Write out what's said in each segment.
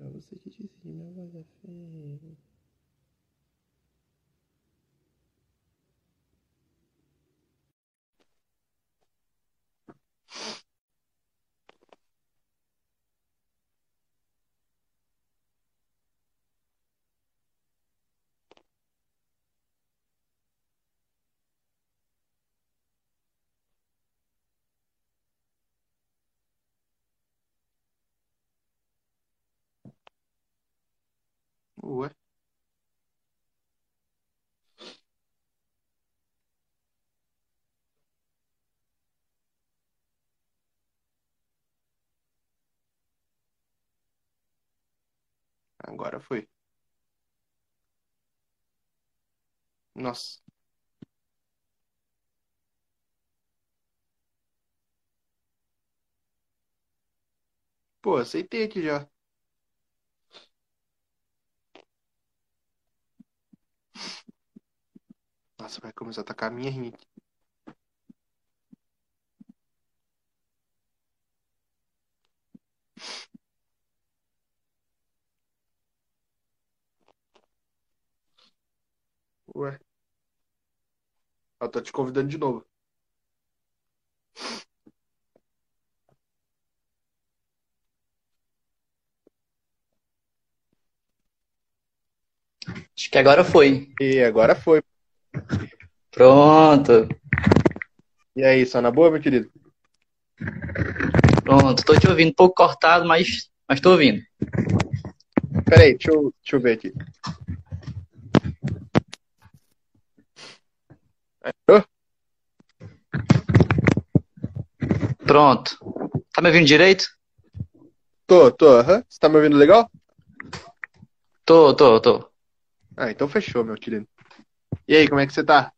Pra você que disse que minha voz é feia. Ué. Agora foi. Nossa. Pô, aceitei aqui já. Nossa, vai começar a atacar a minha aqui. Ué. Ela tá te convidando de novo. Acho que agora foi. E agora foi. Pronto. E aí, só na boa, meu querido? Pronto. Tô te ouvindo um pouco cortado, mas, mas tô ouvindo. Peraí, deixa eu, deixa eu ver aqui. Pronto. Tá me ouvindo direito? Tô, tô, aham. Você tá me ouvindo legal? Tô, tô, tô. Ah, então fechou, meu querido. E aí, como é que você tá?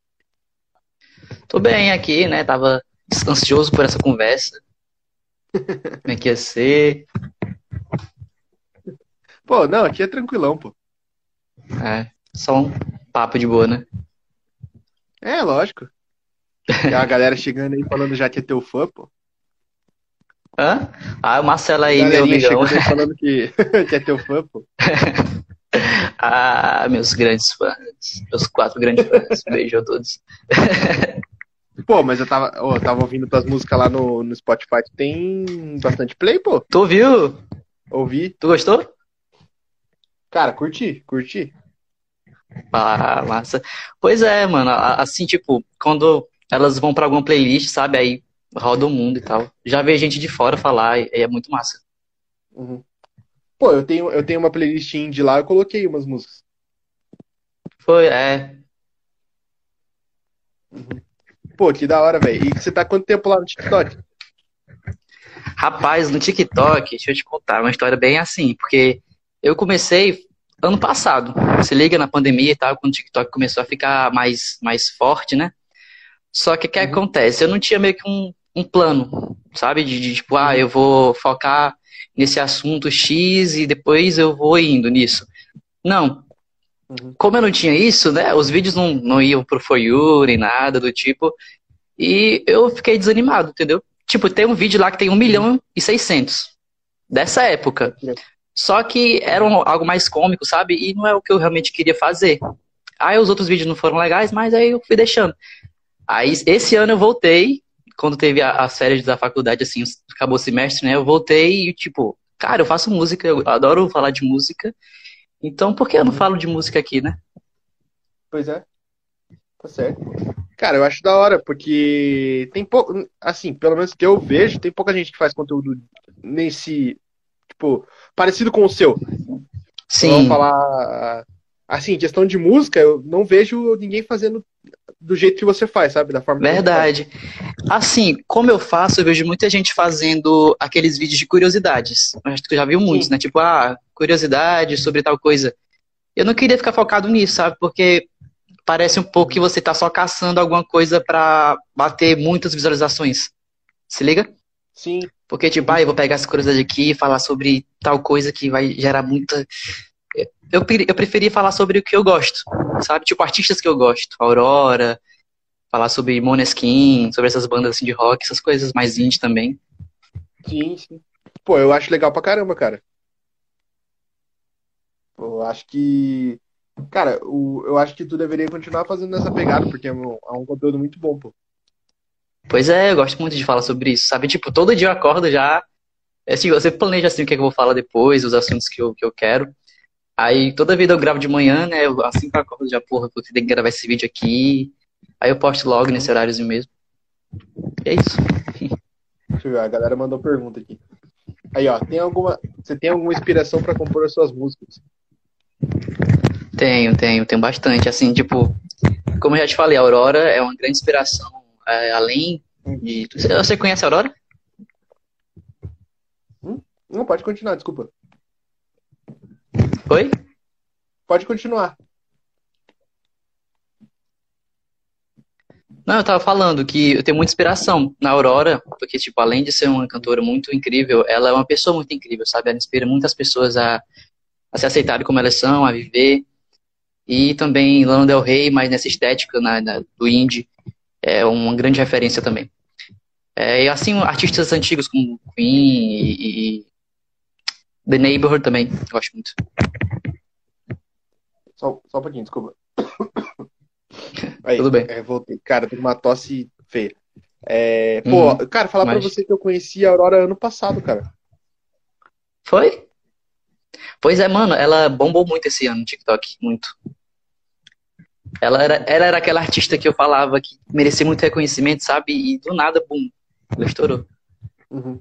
Tô bem aqui, né? Tava ansioso por essa conversa. Como é que ia ser? Pô, não, aqui é tranquilão, pô. É, só um papo de boa, né? É, lógico. E a galera chegando aí falando já que é teu fã, pô. Hã? Ah, o Marcelo aí, meu amigão. chegando aí falando que, que é teu fã, pô. Ah, meus grandes fãs. Meus quatro grandes fãs. Beijo a todos. Pô, mas eu tava, ó, eu tava ouvindo tuas músicas lá no, no Spotify. Tu tem bastante play, pô? Tu ouviu? Ouvi. Tu gostou? Cara, curti, curti. Ah, massa. Pois é, mano. Assim, tipo, quando elas vão pra alguma playlist, sabe? Aí roda o mundo e tal. Já veio gente de fora falar e e é muito massa. Uhum. Pô, eu tenho, eu tenho uma playlist indie lá, eu coloquei umas músicas. Foi, é. Pô, que da hora, velho. E você tá quanto tempo lá no TikTok? Rapaz, no TikTok, deixa eu te contar uma história bem assim, porque eu comecei ano passado. Se liga na pandemia e tal, quando o TikTok começou a ficar mais, mais forte, né? Só que o que Uhum. acontece? Eu não tinha meio que um, um plano, sabe? De, de, tipo, ah, eu vou focar nesse assunto X e depois eu vou indo nisso. Não. Uhum. Como eu não tinha isso, né? Os vídeos não, não iam pro For You nem nada do tipo. E eu fiquei desanimado, entendeu? Tipo, tem um vídeo lá que tem 1 milhão e 600 dessa época. Só que era um- algo mais cômico, sabe? E não é o que eu realmente queria fazer. Aí os outros vídeos não foram legais, mas aí eu fui deixando. Aí esse ano eu voltei, quando teve a, as férias da faculdade, assim, acabou o semestre, né? Eu voltei e, tipo, cara, eu faço música, eu adoro falar de música. Então, por que eu não falo de música aqui, né? Pois é. Tá certo. Cara, eu acho da hora, porque tem pouco, assim, pelo menos que eu vejo, tem pouca gente que faz conteúdo nesse, tipo, parecido com o seu. Vamos Sim, falar, assim, questão de música, eu não vejo ninguém fazendo do jeito que você faz, sabe? Da forma verdade. Assim, como eu faço, eu vejo muita gente fazendo aqueles vídeos de curiosidades. Acho que tu já viu muitos, né? Tipo, ah, curiosidade sobre tal coisa. Eu não queria ficar focado nisso, sabe? Porque parece um pouco que você tá só caçando alguma coisa pra bater muitas visualizações. Se liga? Sim, Porque, tipo, ah, eu vou pegar essa curiosidade aqui e falar sobre tal coisa que vai gerar muita. Eu, eu preferia falar sobre o que eu gosto, sabe? Tipo, artistas que eu gosto. Aurora, falar sobre Måneskin, sobre essas bandas assim de rock, essas coisas mais indie também. sim, sim. Pô, eu acho legal pra caramba, cara. Eu acho que. Cara, o, eu acho que tu deveria continuar fazendo nessa pegada, porque é um, é um conteúdo muito bom, pô. Pois é, eu gosto muito de falar sobre isso, sabe? Tipo, todo dia eu acordo já. Assim, você planeja assim o que, é que eu vou falar depois, os assuntos que eu, que eu quero. Aí toda vida eu gravo de manhã, né? Eu, assim que eu acordo já, porra, eu tenho que gravar esse vídeo aqui. Aí eu posto logo nesse horáriozinho mesmo. E é isso. Deixa eu ver, a galera mandou pergunta aqui. Aí, ó, tem alguma. Você tem alguma inspiração para compor as suas músicas? Tenho, tenho, tenho bastante. Assim, tipo, como eu já te falei, a Aurora é uma grande inspiração. É, além de. Você conhece a Aurora? Hum? Não, pode continuar, desculpa. Oi? Pode continuar. Não, eu tava falando que eu tenho muita inspiração na Aurora, porque, tipo, além de ser uma cantora muito incrível, ela é uma pessoa muito incrível, sabe? Ela inspira muitas pessoas a, a se aceitarem como elas são, a viver. E também Lana Del Rey, mas nessa estética na, na, do indie, é uma grande referência também. É, e assim, artistas antigos como Queen e, e The Neighborhood também, eu gosto muito. Só, só um pouquinho, desculpa. Aí, Tudo bem. É, voltei. Cara, tem uma tosse feia. É, pô, uhum, cara, falar mas... pra você que eu conheci a Aurora ano passado, cara. Foi? Pois é, mano, ela bombou muito esse ano no TikTok, muito. Ela era, ela era aquela artista que eu falava que merecia muito reconhecimento, sabe? E do nada, bum, ela estourou. Uhum.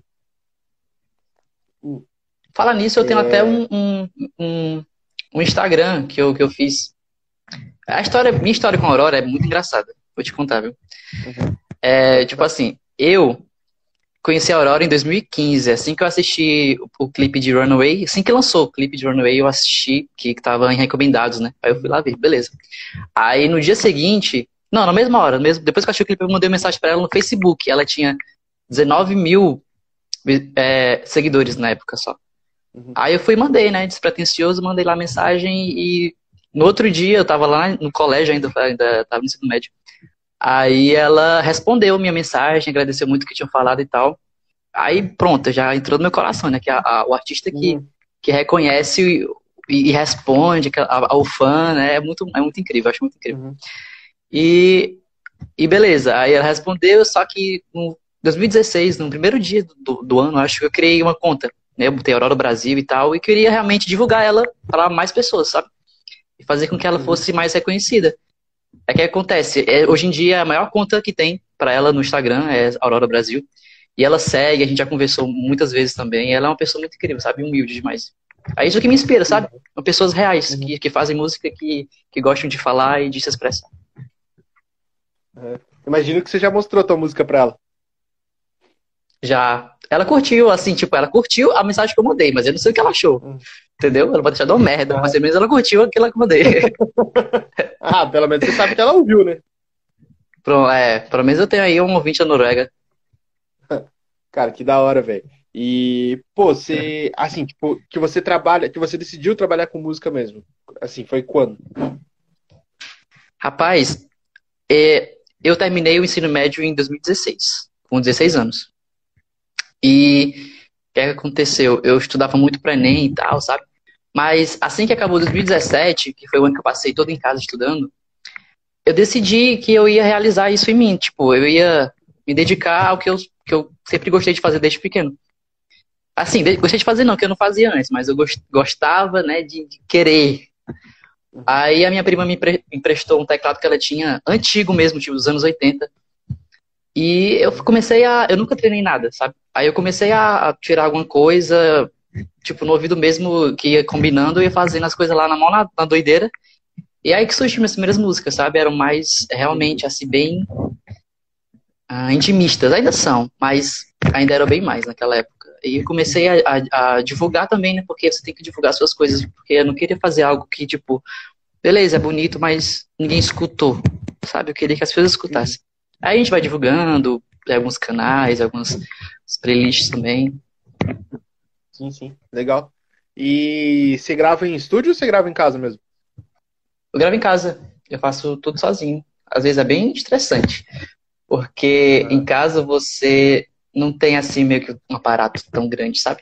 Uhum. Fala nisso, eu tenho é... até um, um, um, um, Instagram que eu, que eu fiz. A história, minha história com a Aurora é muito engraçada. Vou te contar, viu? Uhum. É, tipo assim, eu conheci a Aurora em 2015, assim que eu assisti o, o, clipe de Runaway, assim que lançou o clipe de Runaway, eu assisti, que, que tava em recomendados, né? Aí eu fui lá ver, beleza. Aí no dia seguinte, não, na mesma hora, mesmo, depois que eu assisti o clipe, eu mandei uma mensagem para ela no Facebook. Ela tinha 19 mil é, seguidores na época só. Uhum. Aí eu fui e mandei, né? Despretensioso, mandei lá a mensagem e no outro dia eu tava lá no colégio ainda, ainda tava no ensino médio. Aí ela respondeu minha mensagem, agradeceu muito o que tinham falado e tal. Aí pronto, já entrou no meu coração, né? Que a, a, o artista que, uhum. que reconhece e, e responde ao fã, né? É muito, é muito incrível, acho muito incrível. Uhum. E, e beleza, aí ela respondeu, só que no 2016, no primeiro dia do, do ano, acho que eu criei uma conta né? Eu botei Aurora Brasil e tal, e queria realmente divulgar ela para mais pessoas, sabe? E fazer com que ela uhum. fosse mais reconhecida. É que acontece, é, hoje em dia a maior conta que tem para ela no Instagram é Aurora Brasil. E ela segue, a gente já conversou muitas vezes também. ela é uma pessoa muito incrível, sabe? Humilde demais. É isso que me inspira, sabe? São pessoas reais, uhum. que, que fazem música, que, que gostam de falar e de se expressar. É. Imagino que você já mostrou a tua música pra ela. Já. Ela curtiu, assim, tipo, ela curtiu a mensagem que eu mandei, mas eu não sei o que ela achou. Hum. Entendeu? Ela pode deixar de uma merda, mas pelo menos ela curtiu aquilo que eu mandei. ah, pelo menos você sabe que ela ouviu, né? Pronto, é, pelo menos eu tenho aí um ouvinte da Noruega. Cara, que da hora, velho. E, pô, você, assim, tipo, que você trabalha, que você decidiu trabalhar com música mesmo. Assim, foi quando? Rapaz, é, eu terminei o ensino médio em 2016, com 16 anos. E o que, é que aconteceu? Eu estudava muito para Enem e tal, sabe? Mas assim que acabou 2017, que foi o ano que eu passei todo em casa estudando, eu decidi que eu ia realizar isso em mim. Tipo, eu ia me dedicar ao que eu, que eu sempre gostei de fazer desde pequeno. Assim, gostei de fazer não, que eu não fazia antes, mas eu gostava, né, de, de querer. Aí a minha prima me emprestou um teclado que ela tinha, antigo mesmo, tipo, dos anos 80. E eu comecei a. Eu nunca treinei nada, sabe? Aí eu comecei a, tirar alguma coisa, tipo, no ouvido mesmo, que ia combinando, ia fazendo as coisas lá na mão, na, na doideira. E aí que surgiu minhas primeiras músicas, sabe? Eram mais, realmente, assim, bem uh, intimistas. Ainda são, mas ainda eram bem mais naquela época. E comecei a, a, a, divulgar também, né? Porque você tem que divulgar suas coisas. Porque eu não queria fazer algo que, tipo, beleza, é bonito, mas ninguém escutou, sabe? Eu queria que as pessoas escutassem. Aí a gente vai divulgando alguns canais, algumas playlists também. Sim, sim. Legal. E você grava em estúdio ou você grava em casa mesmo? Eu gravo em casa. Eu faço tudo sozinho. Às vezes é bem estressante. Porque ah. em casa você não tem assim meio que um aparato tão grande, sabe?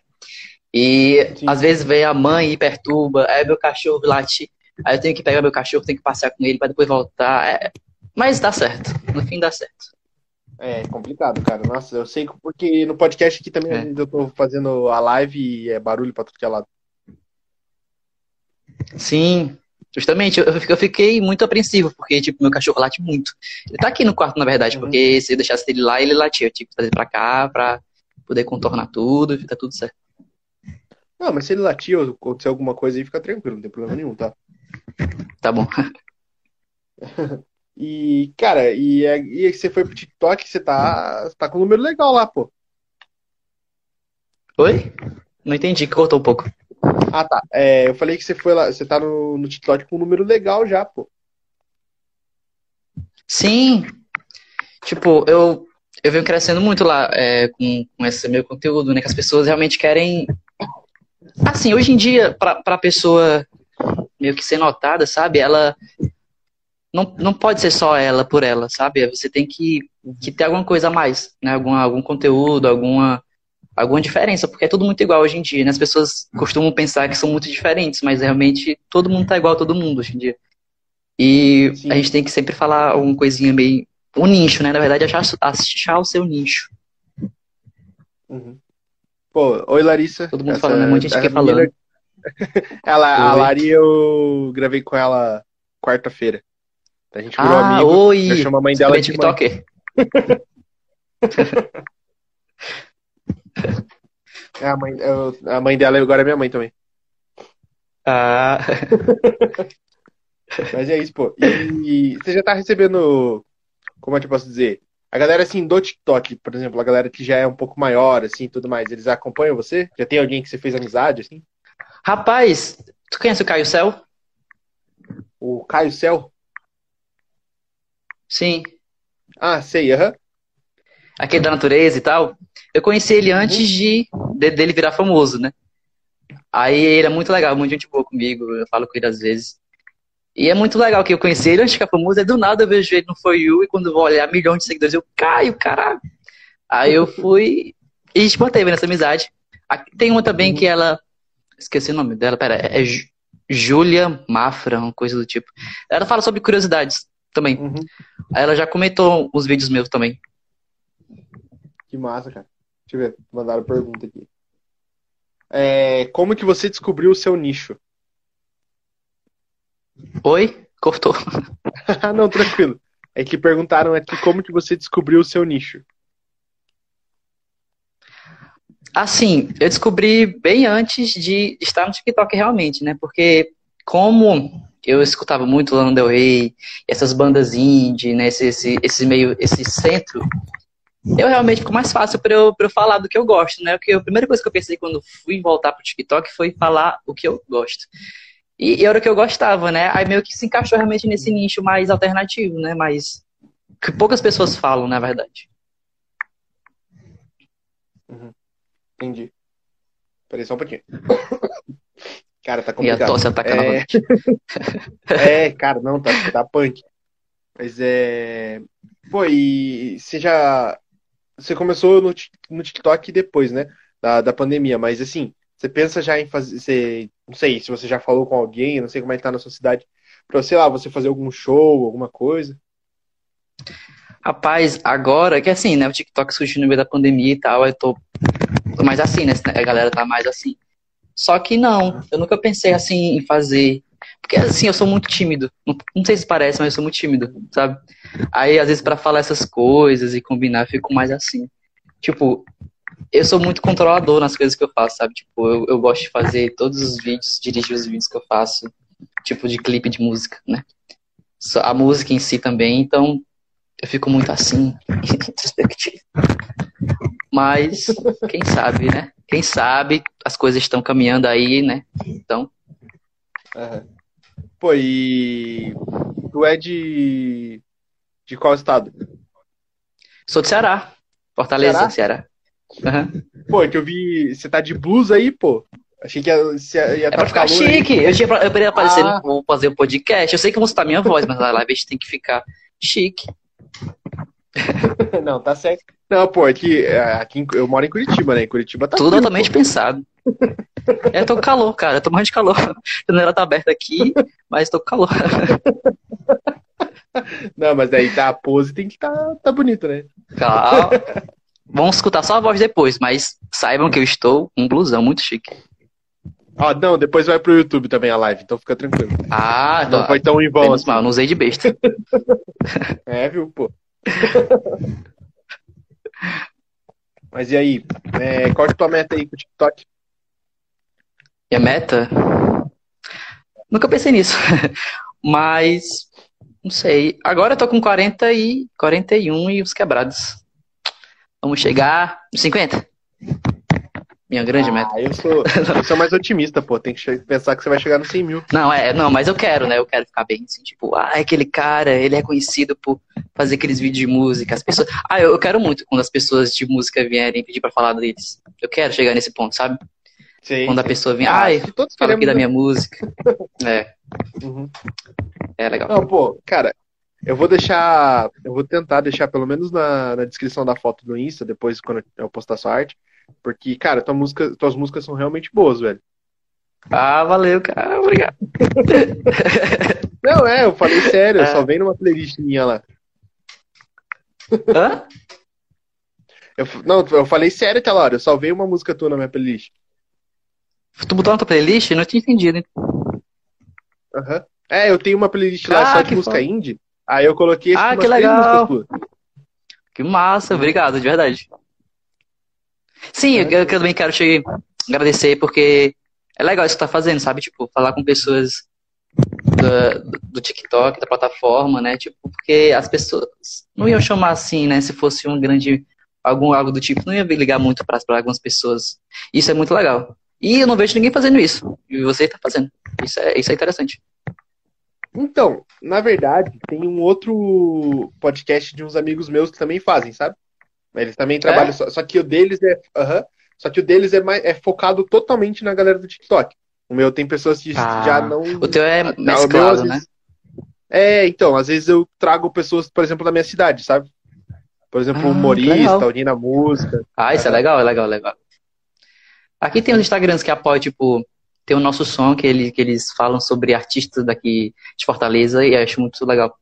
E Sim. às vezes vem a mãe e perturba, aí meu cachorro late, aí eu tenho que pegar meu cachorro, tenho que passear com ele para depois voltar. É, Mas dá certo, no fim dá certo. É complicado, cara. Nossa, eu sei que- porque no podcast aqui também É. eu tô fazendo a live e é barulho pra tudo que é lado. Sim, justamente, eu, eu fiquei muito apreensivo, porque, tipo, meu cachorro late muito. Ele tá aqui no quarto, na verdade, Uhum. porque se eu deixasse ele lá, ele latia. Eu tive que trazer pra cá pra poder contornar tudo e tá tudo certo. Não, mas se ele latir ou acontecer alguma coisa aí, fica tranquilo, não tem problema nenhum, tá? Tá bom. E, cara, e, é- e você foi pro TikTok, você tá, tá com um número legal lá, pô. Oi? Não entendi, cortou um pouco. Ah, tá. É, eu falei que você foi lá, você tá no, no TikTok com um número legal já, pô. Sim, tipo, eu, eu venho crescendo muito lá é, com, com esse meu conteúdo, né? Que as pessoas realmente querem. Assim, hoje em dia, pra, pra pessoa meio que ser notada, sabe? Ela não, não pode ser só ela por ela, sabe? Você tem que, que ter alguma coisa a mais, né? Algum, algum conteúdo, alguma, alguma diferença, porque é tudo muito igual hoje em dia, né? As pessoas costumam pensar que são muito diferentes, mas realmente todo mundo tá igual a todo mundo hoje em dia. E Sim. a gente tem que sempre falar alguma coisinha meio. Um nicho, né? Na verdade, achar, achar o seu nicho. Uhum. Pô, oi Larissa. Todo mundo Essa- falando? Um monte de gente essa aqui falando. Ela, a. Lari, eu gravei com ela quarta-feira. A gente virou Ah, amigo. oi! Eu chamo a mãe Você dela é de mãe. TikToker? É, a mãe, eu- a mãe dela agora é minha mãe também. Ah, Mas é isso, pô. E você já tá recebendo, como é que eu posso dizer? A galera, assim, do TikTok, por exemplo, a galera que já é um pouco maior, assim, e tudo mais, eles acompanham você? Já tem alguém que você fez amizade, assim? rapaz, tu conhece o Caio Céu? O Caio Céu? Sim. Ah, sei, aham. Aquele da natureza e tal. Eu conheci ele antes de, de- dele virar famoso, né? Aí ele é muito legal, muito gente boa comigo, eu falo com ele às vezes. E é muito legal que eu conheci ele antes de ficar famoso, aí do nada eu vejo ele no For You e quando eu vou olhar milhões de seguidores, eu caio, caralho. Aí eu fui e a gente manteve nessa amizade. Aqui Tem uma também que ela. Esqueci o nome dela, pera, é Júlia Mafra, uma coisa do tipo. Ela fala sobre curiosidades também. Uhum. Aí ela já comentou os vídeos meus também. Que massa, cara. Deixa eu ver, mandaram pergunta aqui. É, como que você descobriu o seu nicho? Oi? Cortou. Não, tranquilo. É que perguntaram aqui como que você descobriu o seu nicho. Assim, eu descobri bem antes de estar no TikTok realmente, né? Porque como eu escutava muito Lana Del Rey, essas bandas indie, né? Esse, esse, esse meio, esse centro, eu realmente ficou mais fácil para eu, pra eu falar do que eu gosto, né? Porque a primeira coisa que eu pensei quando fui voltar pro TikTok foi falar o que eu gosto. E, e era o que eu gostava, né? Aí meio que se encaixou realmente nesse nicho mais alternativo, né? Mais que poucas pessoas falam, na verdade. Entendi. Peraí só um pouquinho. Cara, tá E a complicado. tosse ataca É, é, cara, não, tá, tá punk. Mas é. Pô, e você já. Você começou no, no TikTok depois, né? Da, da pandemia, mas assim, você pensa já em fazer. Você, não sei se você já falou com alguém, não sei como é que tá na sua cidade, pra, sei lá, você fazer algum show, alguma coisa. Rapaz, agora que assim, né? O TikTok surgiu no meio da pandemia e tal, eu tô, tô mais assim, né? A galera tá mais assim. Só que não, eu nunca pensei assim em fazer. Porque assim, eu sou muito tímido. Não, não sei se parece, mas eu sou muito tímido, sabe? Aí, às vezes, pra falar essas coisas e combinar, eu fico mais assim. Tipo, eu sou muito controlador nas coisas que eu faço, sabe? Tipo, eu, eu gosto de fazer todos os vídeos, dirigir os vídeos que eu faço, tipo de clipe de música, né? A música em si também, então eu fico muito assim, introspectivo. Mas, quem sabe, né? Quem sabe as coisas estão caminhando aí, né? Então, Aham. Pô, e. Tu é de. De qual estado? sou de Ceará. Fortaleza, Ceará? Ceará. Aham. Pô, é que eu vi. Você tá de blusa aí, pô. Achei que ia, você ia É tá pra ficar aí. chique. Eu, tinha, eu queria aparecer, Ah. no- vou fazer um podcast. Eu sei que eu vou citar minha voz, mas na live a gente tem que ficar chique. Não, tá certo. Não, pô, é que é, aqui em- eu moro em Curitiba, né? Em Curitiba tá Tudo frio, altamente pô. pensado. É, tô com calor, cara. Eu tô morrendo de calor. A janela tá aberta aqui, mas tô com calor. Não, mas daí tá a pose tem que tá, tá bonito, né? Calma. Vamos escutar só a voz depois, mas saibam que eu estou com um blusão muito chique. Ó, não, depois vai pro YouTube também a live, então fica tranquilo. Ah, Não foi tão em vão menos assim. mal, não usei de besta. É, viu, pô? Mas e aí? É, qual é a tua meta aí com o TikTok? E a meta? Nunca pensei nisso. Mas, não sei. Agora eu tô com 40 e 41 e os quebrados. Vamos chegar nos 50? Minha grande meta. Ah, eu sou, eu sou mais otimista, pô. Tem que pensar que você vai chegar nos 100 mil. Não, é, não, mas eu quero, né? Eu quero ficar bem assim, tipo, ah, aquele cara, ele é conhecido por fazer aqueles vídeos de música. As pessoas. Ah, eu, eu quero muito quando as pessoas de música vierem pedir pra falar deles. Eu quero chegar nesse ponto, sabe? Sim, Quando a pessoa vem, Ah, ai, se todos fala aqui da minha música. É, Uhum. é legal. Não, pô, cara, eu vou deixar. Eu vou tentar deixar pelo menos na, na descrição da foto do Insta, depois quando eu postar sua arte. Porque, cara, tua música, tuas músicas são realmente boas, velho. Ah, valeu, cara, obrigado. Não, é, eu falei sério, eu É. só vem numa playlist minha lá. Hã? Eu, não, eu falei sério aquela hora, eu só veio uma música tua na minha playlist. Tu botou na tua playlist? Eu não tinha entendido, hein? Aham. É, eu tenho uma playlist lá Ah, só de que música foda. indie. Aí eu coloquei Ah, que legal. Que massa, obrigado, de verdade. Sim, eu, eu também quero te agradecer porque é legal isso que tu tá fazendo, sabe? Tipo, falar com pessoas do, do TikTok, da plataforma, né? Tipo, porque as pessoas não iam chamar assim, né? Se fosse um grande, algum, algo do tipo, não ia ligar muito para algumas pessoas. Isso é muito legal. E eu não vejo ninguém fazendo isso. E você tá fazendo. Isso é, isso é interessante. Então, na verdade, tem um outro podcast de uns amigos meus que também fazem, sabe? Eles também trabalham, só, só que o deles é. aham, só que o deles é, mais, é focado totalmente na galera do TikTok. O meu tem pessoas que Ah, já não. O teu é o meu, mesclado, às né? vezes- É, então, às vezes eu trago pessoas, por exemplo, da minha cidade, sabe? Por exemplo, Ah, humorista, alguém na música. Ah, isso é legal, é legal, é legal. Aqui tem os Instagrams que apoiam, tipo, tem o nosso som, que, ele, que eles falam sobre artistas daqui de Fortaleza, e eu acho muito legal.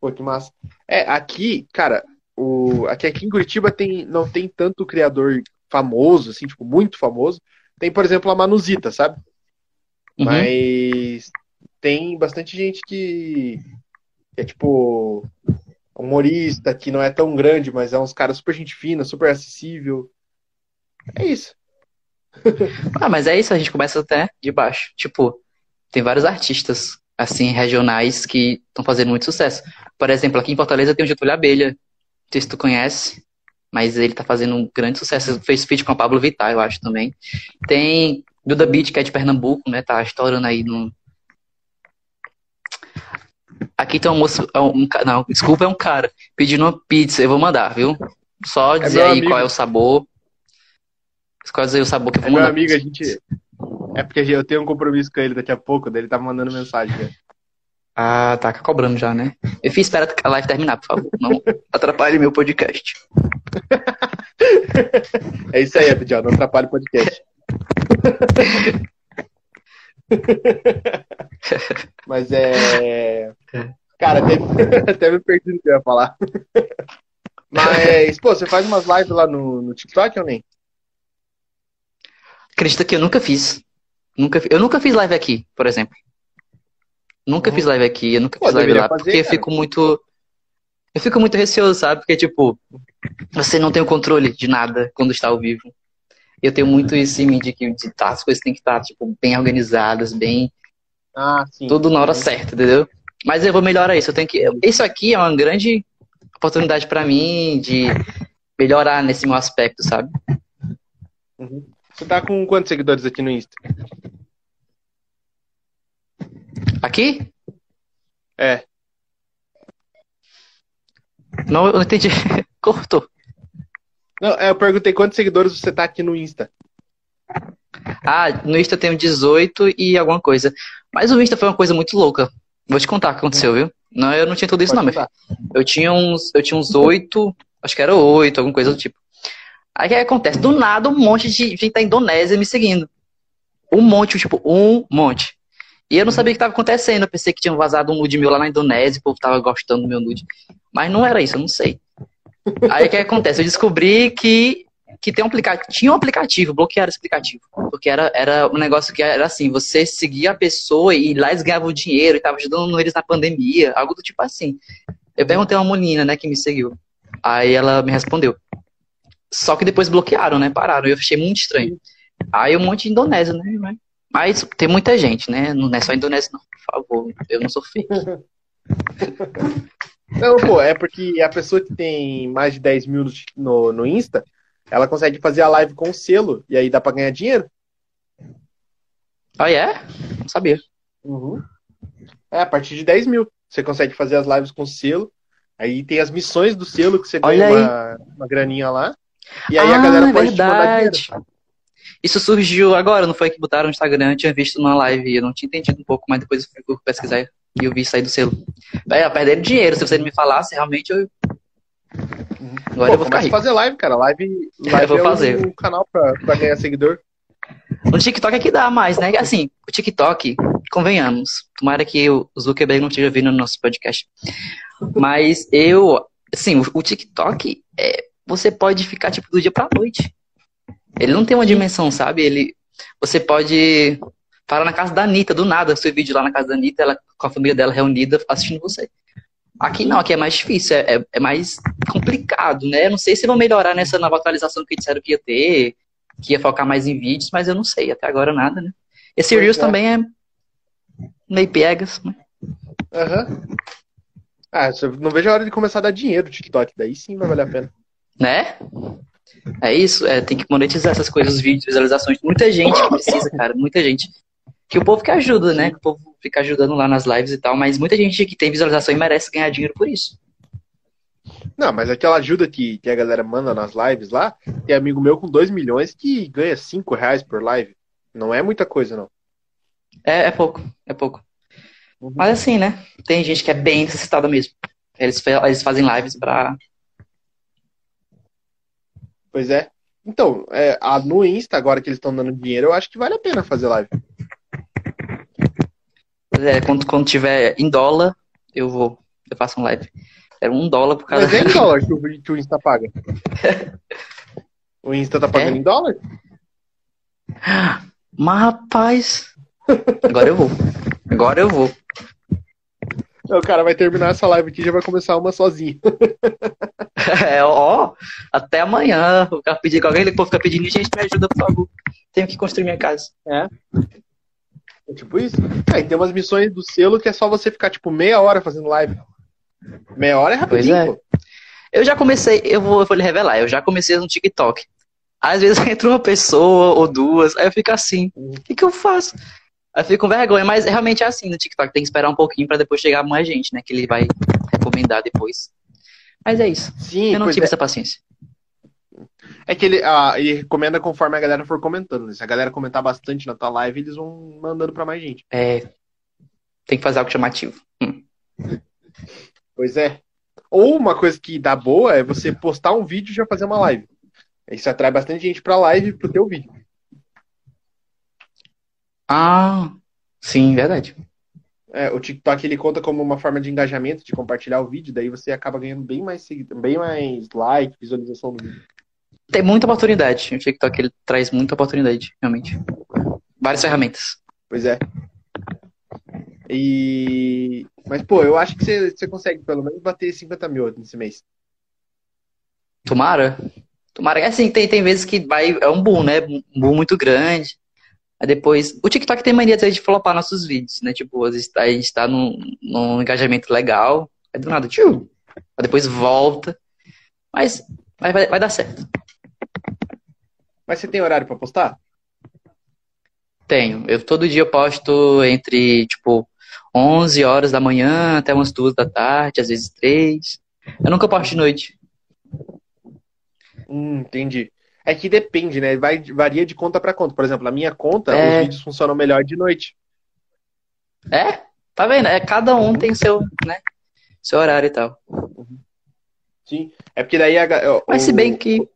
Pô, que massa. É, aqui, cara, o, aqui, aqui em Curitiba tem, não tem tanto criador famoso, assim, tipo, muito famoso. Tem, por exemplo, a Manuzita, sabe? Uhum. Mas tem bastante gente que, que é tipo humorista, que não é tão grande, mas é uns caras super gente fina, super acessível. É isso. Ah, mas é isso, a gente começa até de baixo. Tipo, tem vários artistas, assim, regionais que estão fazendo muito sucesso. Por exemplo, aqui em Fortaleza tem o Getúlio Abelha. Não sei se tu conhece, mas ele tá fazendo um grande sucesso. Fez feat com a Pablo Vittar, eu acho também. Tem Duda Beat, que é de Pernambuco, né? Tá estourando aí no. Aqui tem um moço. Um, ca- não, desculpa, é um cara pedindo uma pizza. Eu vou mandar, viu? Só dizer meu aí amigo. qual é o sabor. Qual é o sabor que eu É vou meu mandar. amigo, a gente. É porque eu tenho um compromisso com ele daqui a pouco, daí ele tá mandando mensagem. né? Ah, tá cobrando já, né? Eu fiz espera a live terminar, por favor. Não atrapalhe meu podcast. É isso aí, Abdiel, não atrapalha o podcast. Mas é. Cara, até, até me perdi no que eu ia falar. Mas, pô, você faz umas lives lá no, no TikTok ou nem? Acredita que eu nunca fiz. Nunca, eu nunca fiz live aqui, por exemplo. Nunca Uhum. fiz live aqui, eu nunca Pô, fiz live lá, fazer, porque eu cara. fico muito. Eu fico muito receoso, sabe? Porque, tipo, você não tem o controle de nada quando está ao vivo. Eu tenho muito isso em mim de que de, tá, as coisas têm que estar, tipo, bem organizadas, bem. Ah, sim. Tudo na hora certa, entendeu? Mas eu vou melhorar isso. Eu tenho que. Isso aqui é uma grande oportunidade pra mim de melhorar nesse meu aspecto, sabe? Uhum. Você tá com quantos seguidores aqui no Insta? Aqui? É. Não, eu não entendi. Cortou. Não, é, eu perguntei quantos seguidores você tá aqui no Insta. Ah, no Insta eu tenho 18 e alguma coisa. Mas o Insta foi uma coisa muito louca. Vou te contar o que aconteceu, viu? Não, eu não tinha tudo isso, Pode não, meu filho. Eu tinha uns, eu tinha uns 8, acho que era 8, alguma coisa do tipo. Aí o que acontece? Do nada, um monte de gente da Indonésia me seguindo. Um monte, tipo, um monte. E eu não sabia o que estava acontecendo. Eu pensei que tinha vazado um nude meu lá na Indonésia, o povo tava gostando do meu nude. Mas não era isso, eu não sei. Aí o que acontece? Eu descobri que, que tem um aplicativo, tinha um aplicativo, bloquearam esse aplicativo. Porque era, era um negócio que era assim, você seguia a pessoa e lá eles ganhavam dinheiro e tava ajudando eles na pandemia, algo do tipo assim. Eu perguntei a uma menina, né, que me seguiu. Aí ela me respondeu. Só que depois bloquearam, né? Pararam. Eu achei muito estranho. Aí um monte de indonésio, né? Mas tem muita gente, né? Não é só indonésio, não. Por favor, eu não sou fake. Não, pô, é porque a pessoa que tem mais de 10 mil no, no Insta, ela consegue fazer a live com selo, e aí dá pra ganhar dinheiro. Ah, é? Não sabia. Uhum. É, a partir de 10 mil. Você consegue fazer as lives com selo. Aí tem as missões do selo que você ganha uma, uma graninha lá. E aí ah, a galera pode verdade. te mandar dinheiro. Isso surgiu agora, não foi que botaram no Instagram, eu tinha visto numa live, eu não tinha entendido um pouco, mas depois eu fui pesquisar e eu vi sair do selo. Véi, perderam dinheiro, se você me falasse, realmente eu. Agora Pô, eu vou ficar rico. fazer live, cara. Live, live eu vou é fazer. um canal pra, pra ganhar seguidor. No TikTok é que dá mais, né? Assim, o TikTok, convenhamos. Tomara que o Zuckerberg não esteja vindo no nosso podcast. Mas eu, assim, o, o TikTok, é, você pode ficar, tipo, do dia pra noite. Ele não tem uma dimensão, sabe? Ele, você pode parar na casa da Anitta, do nada, seu vídeo lá na casa da Anitta, ela com a família dela reunida assistindo você. Aqui não, aqui é mais difícil, é, é, é mais complicado, né? Eu não sei se vão melhorar nessa nova atualização que disseram que ia ter, que ia focar mais em vídeos, mas eu não sei, até agora nada, né? Esse pois Reels é. também é meio piegas, né? Aham. Uhum. Ah, não vejo a hora de começar a dar dinheiro o TikTok, daí sim vai valer a pena. Né? É isso, é, tem que monetizar essas coisas, os vídeos, visualizações. Muita gente que precisa, cara, muita gente. Que o povo que ajuda, né? Que o povo fica ajudando lá nas lives e tal, mas muita gente que tem visualização e merece ganhar dinheiro por isso. Não, mas aquela ajuda que, que a galera manda nas lives lá, tem amigo meu com 2 milhões que ganha 5 reais por live. Não é muita coisa, não. É, é pouco, é pouco. Uhum. Mas assim, né? Tem gente que é bem necessitada mesmo. Eles, eles fazem lives pra, Pois é. Então, é, a, no Insta, agora que eles estão dando dinheiro, eu acho que vale a pena fazer live. Pois é, quando, quando tiver em dólar, eu vou. Eu faço um live. Era um dólar por cada. Mas é em dólar que o, que o Insta paga. o Insta tá pagando é? em dólar? Mas, rapaz. Agora eu vou. Agora eu vou. O cara vai terminar essa live aqui e já vai começar uma sozinho. É, ó, até amanhã. O cara pedir, alguém ele ficar pedindo, gente, me ajuda, por favor. Tenho que construir minha casa. É. É tipo isso. É, e tem umas missões do selo que é só você ficar, tipo, meia hora fazendo live. Meia hora é rapidinho, pois é. pô. Eu já comecei, eu vou, eu vou lhe revelar, eu já comecei no TikTok. Às vezes entra uma pessoa ou duas, aí eu fico assim, o que, que eu faço? Eu fico com vergonha, mas realmente é assim no TikTok, tem que esperar um pouquinho para depois chegar mais gente, né? Que ele vai recomendar depois. Mas é isso. Sim, eu não tive é. essa paciência. É que ele, ah, ele recomenda conforme a galera for comentando. Né? Se a galera comentar bastante na tua live, eles vão mandando para mais gente. É. Tem que fazer algo chamativo. Hum. Pois é. Ou uma coisa que dá boa é você postar um vídeo e já fazer uma live. Isso atrai bastante gente pra live pro teu vídeo. Ah, sim, verdade. É, o TikTok ele conta como uma forma de engajamento, de compartilhar o vídeo, daí você acaba ganhando bem mais bem mais like, visualização do vídeo. Tem muita oportunidade. O TikTok ele traz muita oportunidade, realmente. Várias ferramentas. Pois é. E. Mas, pô, eu acho que você, você consegue pelo menos bater 50 mil nesse mês. Tomara. Tomara. Assim, tem, tem vezes que vai. É um boom, né? Um boom muito grande. Aí depois, o TikTok tem mania de flopar nossos vídeos, né? Tipo, às vezes a gente tá num, num engajamento legal, aí do nada, tio, aí depois volta. Mas vai, vai, vai dar certo. Mas você tem horário para postar? Tenho. Eu todo dia posto entre, tipo, 11 horas da manhã até umas 2 da tarde, às vezes 3. Eu nunca posto de noite. Hum, entendi. É que depende, né? Vai, varia de conta para conta. Por exemplo, na minha conta, é... os vídeos funcionam melhor de noite. É? Tá vendo? É, cada um tem seu, né? Seu horário e tal. Sim. É porque daí a, Mas o, se bem que.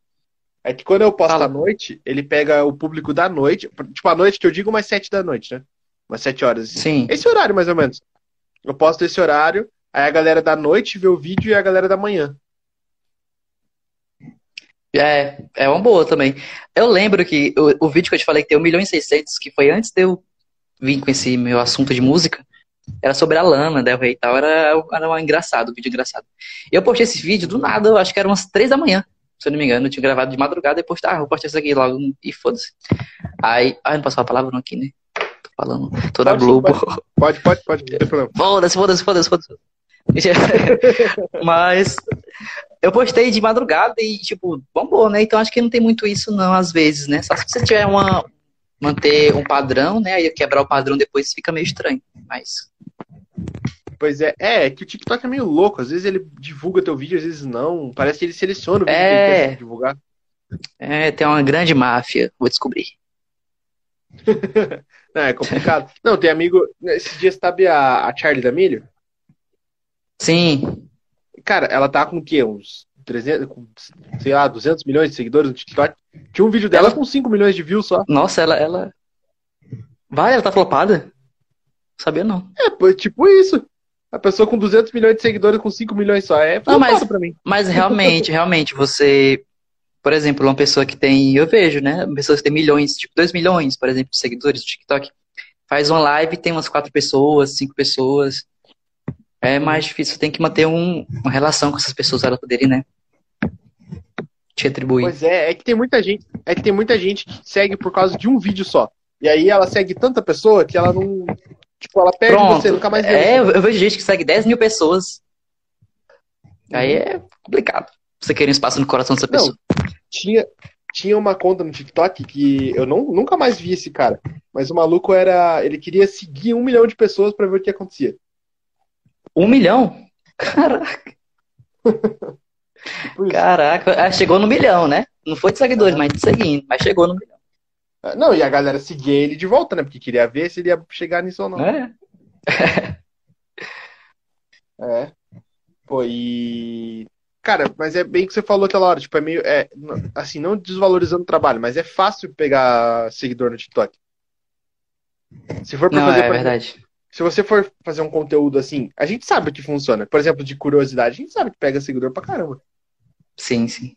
É que quando eu posto Fala. à noite, ele pega o público da noite. Tipo, à noite que eu digo umas sete da noite, né? Umas sete horas. Sim. Esse horário, mais ou menos. Eu posto esse horário, aí a galera da noite vê o vídeo e a galera da manhã. É, é uma boa também. Eu lembro que o, o vídeo que eu te falei que tem 1 milhão e 600, que foi antes de eu vir com esse meu assunto de música, era sobre a Lana Del Rey e tal. Era, era um engraçado, um vídeo engraçado. Eu postei esse vídeo do nada, eu acho que era umas 3 da manhã, se eu não me engano. Eu tinha gravado de madrugada e postei, ah, vou postar isso aqui logo e foda-se. Aí, ai, não posso falar palavrão aqui, né? Tô falando, tô na Pode Globo. Pode, pode, pode, não tem problema. Foda-se, foda-se, foda-se, foda-se. Mas eu postei de madrugada e, tipo, bombou, né? Então acho que não tem muito isso, não, às vezes, né? Só se você tiver uma. manter um padrão, né? Aí quebrar o padrão depois fica meio estranho. Mas. Pois é, é, é que o TikTok é meio louco. Às vezes ele divulga teu vídeo, às vezes não. Parece que ele seleciona o vídeo É. que ele quer divulgar. É, tem uma grande máfia, vou descobrir. Não, é complicado. não, tem amigo. Esses dias sabe a, a Charlie D'Amelio? Sim, Cara, ela tá com o quê? Uns 300, com, sei lá, 200 milhões de seguidores no TikTok. Tinha um vídeo dela Ela- com 5 milhões de views só. nossa, ela. ela... Vai, ela tá flopada? Sabia não. É, tipo isso. A pessoa com 200 milhões de seguidores com 5 milhões só. É Não, mas- pra mim. Mas realmente, realmente, você. Por exemplo, uma pessoa que tem. Eu vejo, né? Pessoas que tem milhões, tipo 2 milhões, por exemplo, de seguidores no TikTok. Faz uma live, tem umas quatro pessoas, cinco pessoas. É mais difícil, tem que manter um- uma relação com essas pessoas para elas poderem, né? Te atribuir. Pois é, é que tem muita gente. É que tem muita gente que segue por causa de um vídeo só. E aí ela segue tanta pessoa que ela não. Tipo, ela perde Pronto. você, nunca mais vê. É, eu vejo gente que segue 10 mil pessoas. Aí é complicado. Você querer um espaço no coração dessa Não. pessoa. Tinha, tinha uma conta no TikTok que eu não, nunca mais vi esse cara. Mas o maluco era. Ele queria seguir um milhão de pessoas pra ver o que acontecia. Um milhão? Caraca, caraca. Ah, chegou no milhão, né? Não foi de seguidores, mas de seguindo. Mas chegou no milhão. Ah, Não, e a galera seguia ele de volta, né? Porque queria ver se ele ia chegar nisso ou não. É. É. Pô, e. Cara, mas é bem o que você falou aquela hora. Tipo, é meio. É, assim, não desvalorizando o trabalho, mas é fácil pegar seguidor no TikTok. Se for pra Não, fazer, é exemplo, verdade. Se você for fazer um conteúdo assim, a gente sabe que funciona. Por exemplo, de curiosidade, a gente sabe que pega seguidor pra caramba. Sim, sim.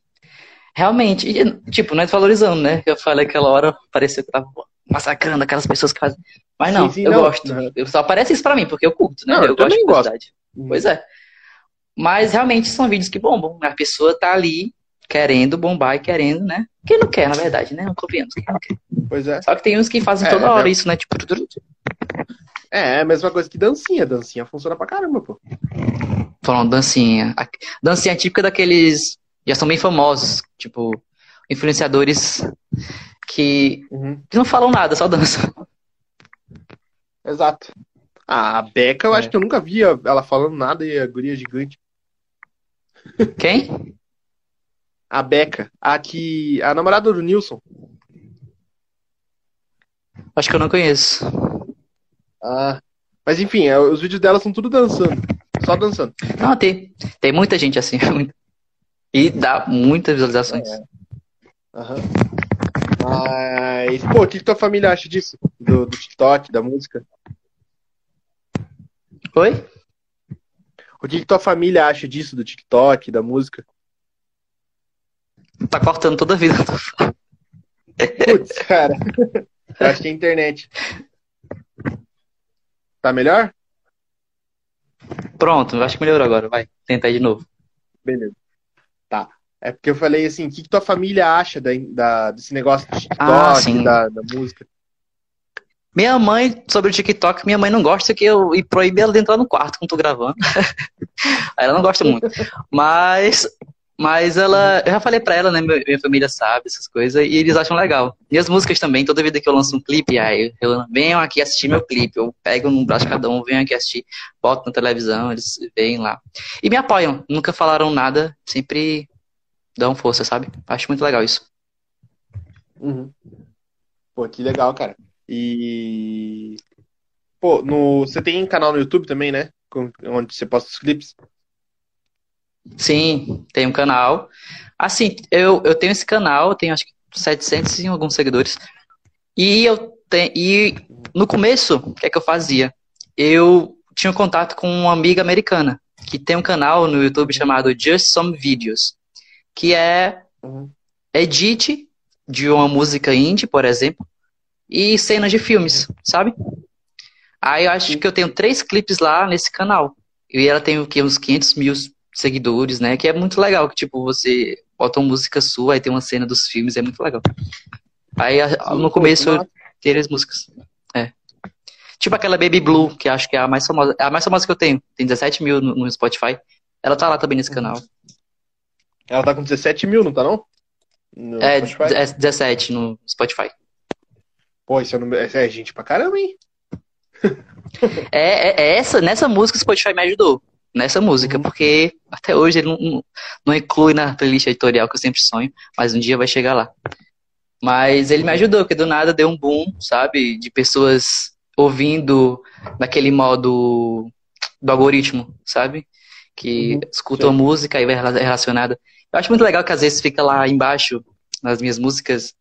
Realmente, e, tipo, não é desvalorizando, né? Eu falei aquela hora, parecia que eu tava massacrando aquelas pessoas que fazem. Mas não, Sim, sim, eu não. gosto. Uhum. Eu, só aparece isso pra mim, porque eu curto, né? Não, eu eu gosto de gosto. curiosidade. Pois é. Mas realmente são vídeos que bombam. A pessoa tá ali querendo bombar e querendo, né? Quem não quer, na verdade, né? Não convenhamos. quem não quer. Pois é. Só que tem uns que fazem É, toda hora né? isso, né? Tipo, É, é a mesma coisa que dancinha. Dancinha funciona pra caramba, pô. falando dancinha. A- Dancinha típica daqueles. Já são bem famosos, tipo, influenciadores que, Uhum. que não falam nada, só dançam. Exato. Ah, a Beca, eu É. acho que eu nunca vi ela falando nada e a guria gigante. Quem? A Beca, a que. A namorada do Nilson. Acho que eu não conheço. Ah. Mas enfim, é, os vídeos dela são tudo dançando. Só dançando. Não, tem, tem muita gente assim. E dá muitas visualizações. Aham. Mas, pô, o que que tua família acha disso? Do, do TikTok, da música? Oi? O que que tua família acha disso, do TikTok, da música? Tá cortando toda a vida. Putz, cara. Eu acho que é a internet. Tá melhor? Pronto, acho que melhorou agora. Vai, tenta aí de novo. Beleza. Tá. É porque eu falei assim, o que, que tua família acha da, da- desse negócio do TikTok, Ah, da, da música? Minha mãe, sobre o TikTok, minha mãe não gosta que eu e proíbe ela de entrar no quarto quando tô gravando. Ela não gosta muito. Mas, mas ela, eu já falei pra ela, né? Minha, família sabe essas coisas e eles acham legal. E as músicas também, toda vida que eu lanço um clipe, aí eu venham aqui assistir meu clipe. Eu pego num braço cada um, venho aqui assistir, boto na televisão, eles veem lá. E me apoiam, nunca falaram nada, sempre dão força, sabe? Acho muito legal isso. Uhum. Pô, que legal, cara. E. Pô, no... você tem canal no YouTube também, né? Onde você posta os clipes? Sim, tem um canal. Assim, eu, eu tenho esse canal, tenho acho que 700 e alguns seguidores. E eu tenho, e no começo, o que é que eu fazia? Eu tinha um contato com uma amiga americana que tem um canal no YouTube chamado Just Some Videos, que é Uhum. edit de uma música indie, por exemplo, e cenas de filmes, sabe? Aí eu acho que eu tenho três clipes lá nesse canal. E ela tem o quê? Uns 500 mil seguidores, né? Que é muito legal, que tipo, você bota uma música sua, aí tem uma cena dos filmes, é muito legal. Aí a- no começo eu as músicas. É. Tipo aquela Baby Blue, que acho que é a mais famosa. É a mais famosa que eu tenho. Tem 17 mil no, no Spotify. Ela tá lá também nesse canal. Ela tá com 17 mil, não tá não? No É, Spotify? é 17 no Spotify. Pô, esse é, número- esse é gente pra caramba, hein? É, é- é essa, nessa música o Spotify me ajudou. Nessa música, Uhum. porque até hoje ele não, não, inclui na playlist editorial que eu sempre sonho, mas um dia vai chegar lá. Mas ele me ajudou, porque do nada deu um boom, sabe? De pessoas ouvindo naquele modo do algoritmo, sabe? Que Uhum, escutam a música e vai rela- relacionada. Eu acho muito legal que às vezes fica lá embaixo, nas minhas músicas,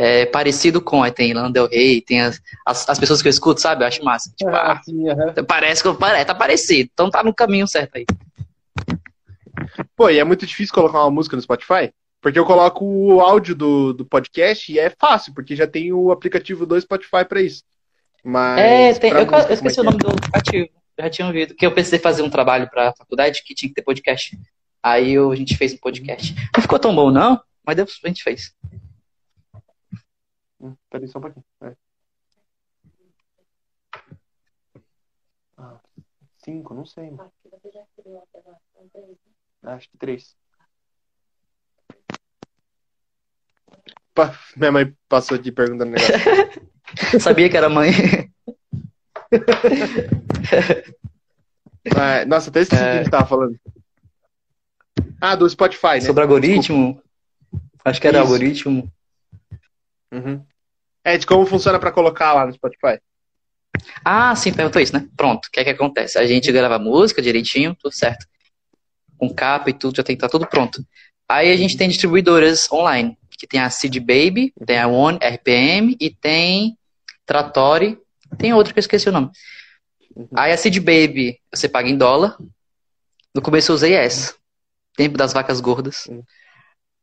é, parecido com, aí tem Lana Del Rey, tem as, as, as pessoas que eu escuto, sabe? Eu acho massa. Tipo, ah, Ah, sim, aham. Parece que parece, tá parecido. Então tá no caminho certo aí. Pô, e é muito difícil colocar uma música no Spotify? Porque eu coloco o áudio do, do podcast e é fácil, porque já tem o aplicativo do Spotify pra isso. Mas. é, tem, pra eu, música, eu esqueci como o é que nome do aplicativo. Eu já tinha ouvido. Que eu precisei fazer um trabalho pra faculdade que tinha que ter podcast. Aí eu- a gente fez um podcast. Não ficou tão bom, não, mas deu, a gente fez. É? Hum, Peraí só um pouquinho. É. Ah, cinco, não sei. mano. Acho que três. Pá, minha mãe passou aqui perguntando negócio. Sabia que era mãe. Ah, nossa, até esqueci o que a gente tava falando. Ah, do Spotify, né? Sobre algoritmo. Acho que era Isso. algoritmo. Uhum. É, de como funciona pra colocar lá no Spotify. Ah, sim, perguntou isso, né? Pronto, o que é que acontece? A gente grava a música direitinho, tudo certo. Com capa e tudo, já tem que estar tudo pronto. Aí a gente tem distribuidoras online, que tem a CD Baby, tem a One RPM e tem Trattori, tem outra que eu esqueci o nome. Aí a CD Baby você paga em dólar. No começo eu usei essa, tempo das vacas gordas. Uhum.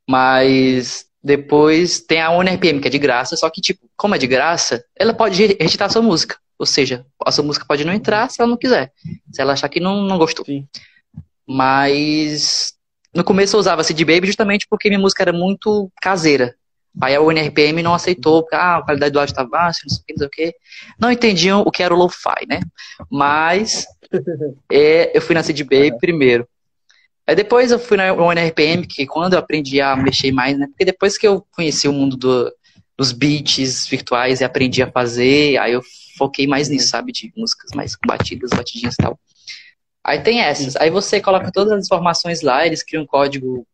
Mas depois tem a One RPM, que é de graça, só que, tipo, como é de graça, ela pode retirar a sua música. Ou seja, a sua música pode não entrar se ela não quiser. Se ela achar que não, não gostou. Sim. Mas no começo eu usava CD Baby justamente porque minha música era muito caseira. Aí a UNRPM não aceitou, porque ah, a qualidade do áudio tá baixa, não sei o que, não sei o que. Não entendiam o que era o lo-fi, né? Mas é, eu fui na CD Baby primeiro. Aí depois eu fui na UNRPM, que quando eu aprendi a mexer mais, né? Porque depois que eu conheci o mundo do, dos beats virtuais e aprendi a fazer, aí eu foquei mais nisso, sabe? De músicas mais batidas, batidinhas e tal. Aí tem essas. Aí você coloca todas as informações lá, eles criam um código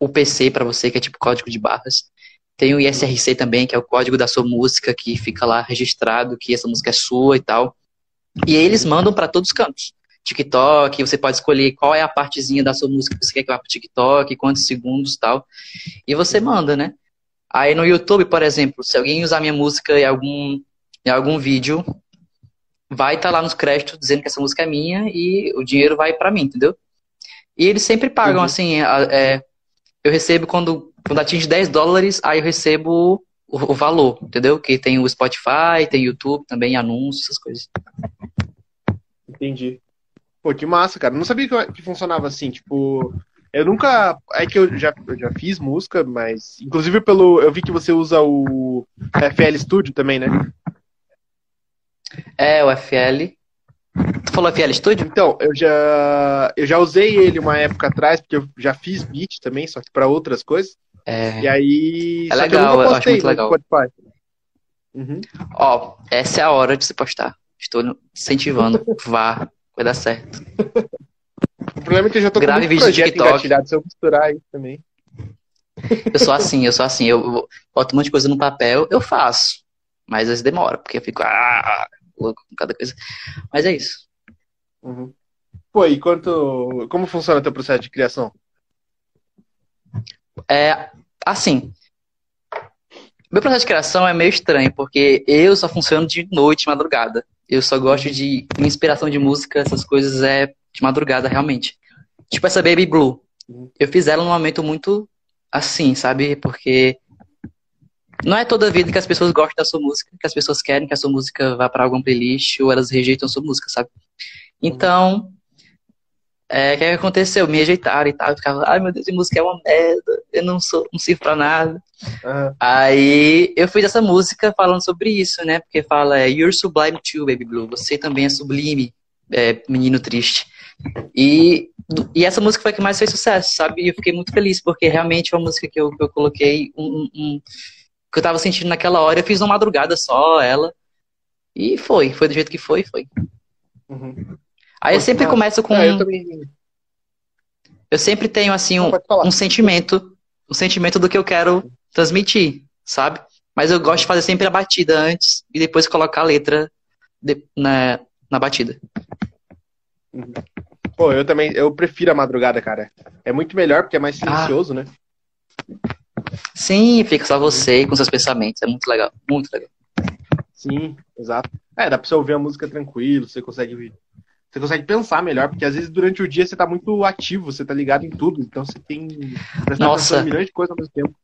UPC para você, que é tipo código de barras. Tem o ISRC também, que é o código da sua música, que fica lá registrado que essa música é sua e tal. E eles mandam para todos os cantos. TikTok, você pode escolher qual é a partezinha da sua música que você quer que vá pro TikTok, quantos segundos e tal. E você manda, né? Aí no YouTube, por exemplo, se alguém usar minha música em algum, em algum vídeo, vai estar lá nos créditos dizendo que essa música é minha e o dinheiro vai para mim, entendeu? E eles sempre pagam, Uhum. assim, a- é, eu recebo quando, quando atinge 10 dólares, aí eu recebo o, o valor, entendeu? Que tem o Spotify, tem YouTube também, anúncios, essas coisas. Entendi. Pô, que massa, cara. Não sabia que, que funcionava assim, tipo. Eu nunca. É que eu já, eu já fiz música, mas. Inclusive pelo. Eu vi que você usa o FL Studio também, né? É, o FL. Tu falou FL Studio? Então, eu já. Eu já usei ele uma época atrás, porque eu já fiz beat também, só que pra outras coisas. É. E aí. É eu legal, nunca eu acho muito legal. Uhum. Ó, essa é a hora de se postar. Estou incentivando. Vá, vai dar certo. O problema é que eu já tô Grave com vídeo muito no projeto TikTok. engatilhado, se eu misturar isso também. Eu sou assim, eu sou assim. Eu boto um monte de coisa no papel, eu faço. Mas às vezes demora, porque eu fico ah, louco com cada coisa. Mas é isso. Uhum. Pô, e quanto. Como funciona o teu processo de criação? É, assim. Meu processo de criação é meio estranho, porque eu só funciono de noite, madrugada. Eu só gosto de inspiração de música, essas coisas é de madrugada, realmente. Tipo essa Baby Blue. Eu fiz ela num momento muito assim, sabe? Porque não é toda vida que as pessoas gostam da sua música, que as pessoas querem que a sua música vá para algum playlist ou elas rejeitam a sua música, sabe? Então, é, o que aconteceu? Me rejeitaram e tal. Eu ficava, ai meu Deus, a música é uma merda, eu não sou, não sirvo pra nada. Uhum. Aí eu fiz essa música falando sobre isso, né? Porque fala, é, You're sublime too, baby blue. Você também é sublime, é, menino triste. E, e essa música foi a que mais fez sucesso, sabe? E eu fiquei muito feliz, porque realmente é uma música que eu, que eu coloquei um, um, que eu tava sentindo naquela hora. Eu fiz uma madrugada só, ela. E foi, foi do jeito que foi, foi. Uhum. Aí eu sempre começo com. É, eu, também... eu sempre tenho, assim, um, um sentimento. Um sentimento do que eu quero transmitir, sabe? Mas eu gosto de fazer sempre a batida antes e depois colocar a letra de, na, na batida. Uhum. Pô, eu também, eu prefiro a madrugada, cara. É muito melhor porque é mais silencioso, ah. né? Sim, fica só você com seus pensamentos. É muito legal, muito legal. Sim, exato. É, dá pra você ouvir a música tranquilo, você consegue você consegue pensar melhor, porque às vezes durante o dia você tá muito ativo, você tá ligado em tudo, então você tem prestar Nossa. milhões de coisas ao mesmo tempo.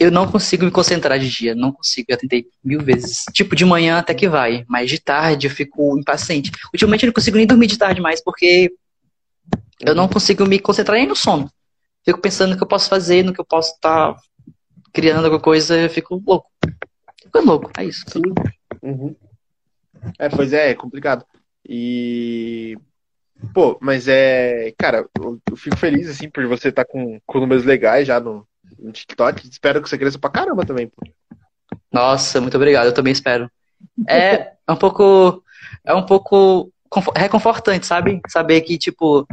Eu não consigo me concentrar de dia, não consigo, já tentei mil vezes. Tipo, de manhã até que vai, mas de tarde eu fico impaciente. Ultimamente eu não consigo nem dormir de tarde mais, porque eu não consigo me concentrar nem no sono. Fico pensando no que eu posso fazer, no que eu posso estar tá criando alguma coisa, eu fico louco. Fico louco, é isso. Sim. Uhum. É, pois é, é complicado. E. Pô, mas é. Cara, eu, eu fico feliz, assim, por você estar tá com, com números legais já no, no TikTok. Espero que você cresça pra caramba também, pô. Nossa, muito obrigado, eu também espero. É um pouco. É um pouco reconfortante, sabe? Saber que, tipo,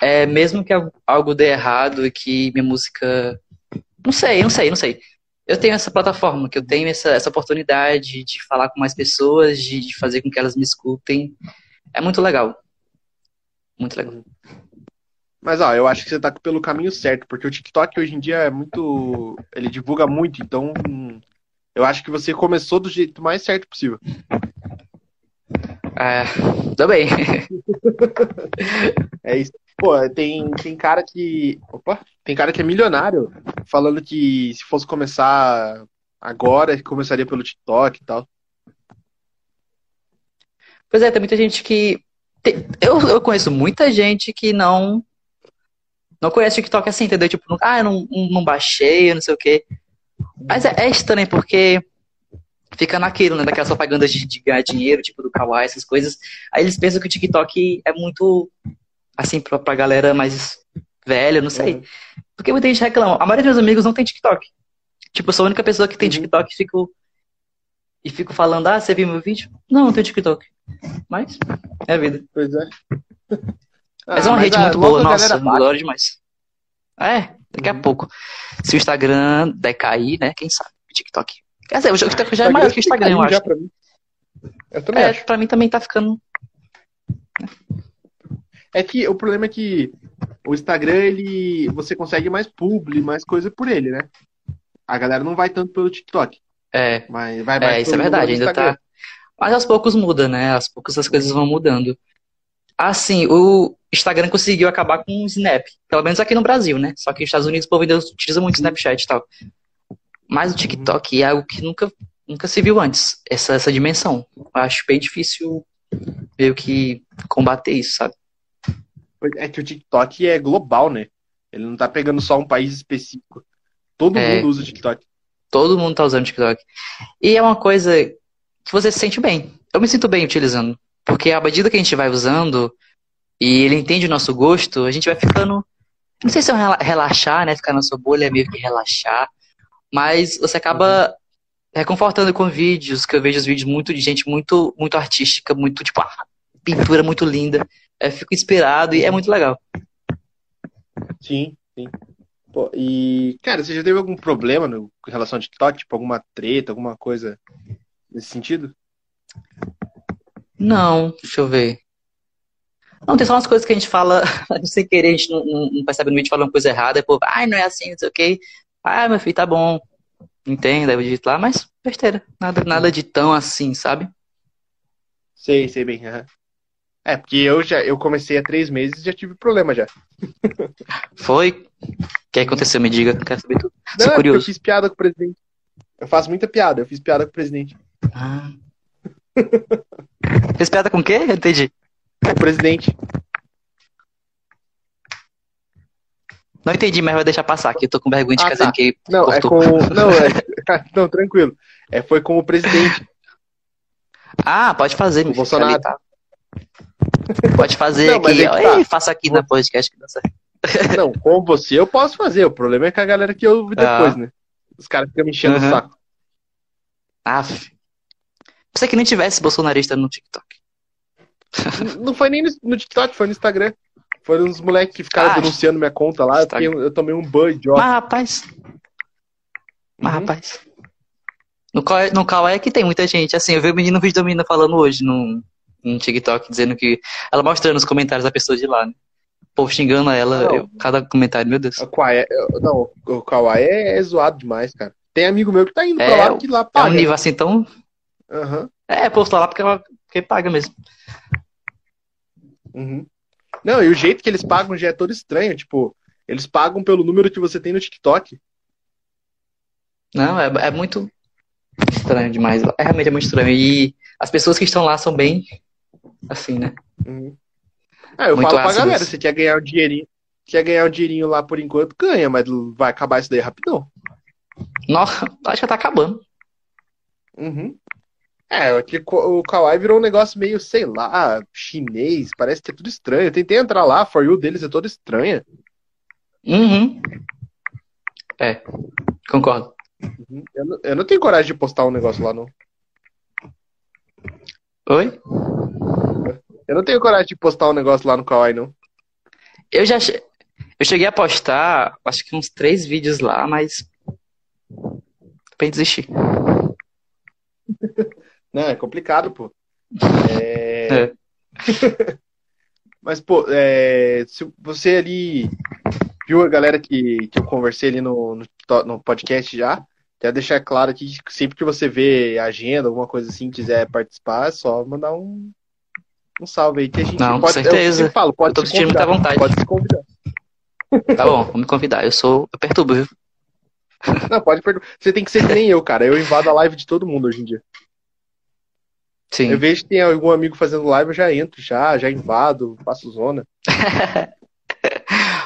é, mesmo que algo dê errado e que minha música. Não sei, não sei, não sei. Eu tenho essa plataforma, que eu tenho essa, essa oportunidade de falar com mais pessoas, de, de fazer com que elas me escutem. É muito legal. Muito legal. Mas ó, eu acho que você tá pelo caminho certo, porque o TikTok hoje em dia é muito. Ele divulga muito, então eu acho que você começou do jeito mais certo possível. É, também. é isso. Pô, tem, tem cara que. Opa! Tem cara que é milionário falando que se fosse começar agora, começaria pelo TikTok e tal. Pois é, tem muita gente que. Eu, eu conheço muita gente que não. Não conhece o TikTok assim, entendeu? Tipo, não, ah, eu não, não baixei, não sei o quê. Mas é, é estranho, porque fica naquilo, né? Daquelas propagandas de, de ganhar dinheiro, tipo do Kawaii, essas coisas. Aí eles pensam que o TikTok é muito assim, pra, pra galera mais velha, não sei. Uhum. Porque muita gente reclama. A maioria dos meus amigos não tem TikTok. Tipo, eu sou a única pessoa que tem uhum. TikTok e fico, e fico falando, ah, você viu meu vídeo? Não, não tenho TikTok. Mas, é a vida. Pois é. mas é uma ah, rede muito boa, nossa, adoro demais. É, daqui uhum. a pouco. Se o Instagram decair, né, quem sabe, TikTok. Quer dizer, o TikTok já é maior que o Instagram, eu acho. Pra mim. Eu também é, acho. pra mim também tá ficando é que o problema é que o Instagram, ele. Você consegue mais publi, mais coisa por ele, né? A galera não vai tanto pelo TikTok. É. Mas vai mais é, isso é verdade, ainda tá. Mas aos poucos muda, né? Aos poucos as coisas vão mudando. Assim, o Instagram conseguiu acabar com o Snap. Pelo menos aqui no Brasil, né? Só que nos Estados Unidos o povo ainda utiliza muito Snapchat e tal. Mas o TikTok é algo que nunca, nunca se viu antes. Essa, essa dimensão. Eu acho bem difícil meio que combater isso, sabe? É que o TikTok é global, né? Ele não tá pegando só um país específico. Todo é, mundo usa o TikTok. Todo mundo tá usando o TikTok. E é uma coisa que você se sente bem. Eu me sinto bem utilizando. Porque a medida que a gente vai usando e ele entende o nosso gosto, a gente vai ficando. Não sei se é um relaxar, né? Ficar na sua bolha é meio que relaxar. Mas você acaba reconfortando com vídeos, que eu vejo os vídeos muito de gente muito, muito artística, muito, tipo, ah, pintura muito linda eu fico inspirado e é muito legal. Sim, sim. Pô, e, cara, você já teve algum problema no, em relação ao TikTok? Tipo, alguma treta, alguma coisa nesse sentido? Não, deixa eu ver. Não, tem só umas coisas que a gente fala sem querer, a gente não, não, não percebe no vídeo falando coisa errada, e o povo, ai, não é assim, não sei o quê. Ah, meu filho, tá bom. Entende, deve digitar lá, mas besteira. Nada, nada de tão assim, sabe? Sei, sei bem. aham. É, porque eu já eu comecei há três meses e já tive problema já. Foi? O que aconteceu? Me diga, quero saber tudo. Não, Sou é porque eu curioso. fiz piada com o presidente. Eu faço muita piada, eu fiz piada com o presidente. Ah. Fez piada com o quê? Eu entendi. O presidente. Não entendi, mas vai deixar passar, que eu tô com vergonha de Ah, casar tá. que Não, é cortou. com. Não, é. Não, tranquilo. É, foi com o presidente. Ah, pode fazer, O Bolsonaro. tá. Pode fazer Não, aqui. é tá. Ei, faça aqui na podcast que dá certo. Não, com você eu posso fazer. O problema é com a galera que ouve depois, né? Os caras ficam me enchendo Aham. o saco. Aff. Pensei que nem tivesse bolsonarista no TikTok. Não foi nem no, no TikTok, foi no Instagram. Foram uns moleques que ficaram Ah, denunciando minha conta lá. Eu, eu tomei um ban idiota. Mas, rapaz. Mas, Uhum. rapaz. No Kawaii, no Kawaii é que tem muita gente. Assim, eu vi o menino vídeo da menina falando hoje no, no TikTok, dizendo que. Ela mostrando os comentários da pessoa de lá, né? O povo xingando ela. Eu- cada comentário, meu Deus. O Kawaii é, não, o Kawaii é, é zoado demais, cara. Tem amigo meu que tá indo pra É, lá que lá É um paga. nível assim tão. Aham, É, o povo tá lá porque, ela, porque paga mesmo. uhum. Não, e o jeito que eles pagam já é todo estranho. Tipo, eles pagam pelo número que você tem no TikTok. Não, é, é muito estranho demais. É realmente é muito estranho. E as pessoas que estão lá são bem. Assim, né? Uhum. Ah, eu Muito falo pra ácidos. galera, você quer ganhar um dinheirinho, quer ganhar um dinheirinho lá por enquanto, ganha, mas vai acabar isso daí rapidão. Nossa, acho que tá acabando. Uhum. É, que o Kawaii virou um negócio meio, sei lá, chinês, parece que é tudo estranho. Eu tentei entrar lá, a For You deles é toda estranha. Uhum. É, concordo. Uhum. Eu, não, eu não tenho coragem de postar um negócio lá, não. Oi? Eu não tenho coragem de postar um negócio lá no Kawaii, não. Eu já che- eu cheguei a postar, acho que uns três vídeos lá, mas pra desistir. Não, é complicado, pô. É... É. Mas, pô, é, se você ali viu a galera que, que eu conversei ali no, no, no podcast já, quero deixar claro aqui que sempre que você vê agenda, alguma coisa assim, quiser participar, é só mandar um, um salve aí que a gente Não, com pode. certeza. Eu falo, pode Eu tô se sentindo muita convidar, vontade. Pode se convidar. Tá bom, vou me convidar. Eu sou. Eu perturbo, viu? Não, pode perguntar. Você tem que ser que nem eu, cara. Eu invado a live de todo mundo hoje em dia. Sim. Eu vejo que tem algum amigo fazendo live, eu já entro, já, já invado, faço zona.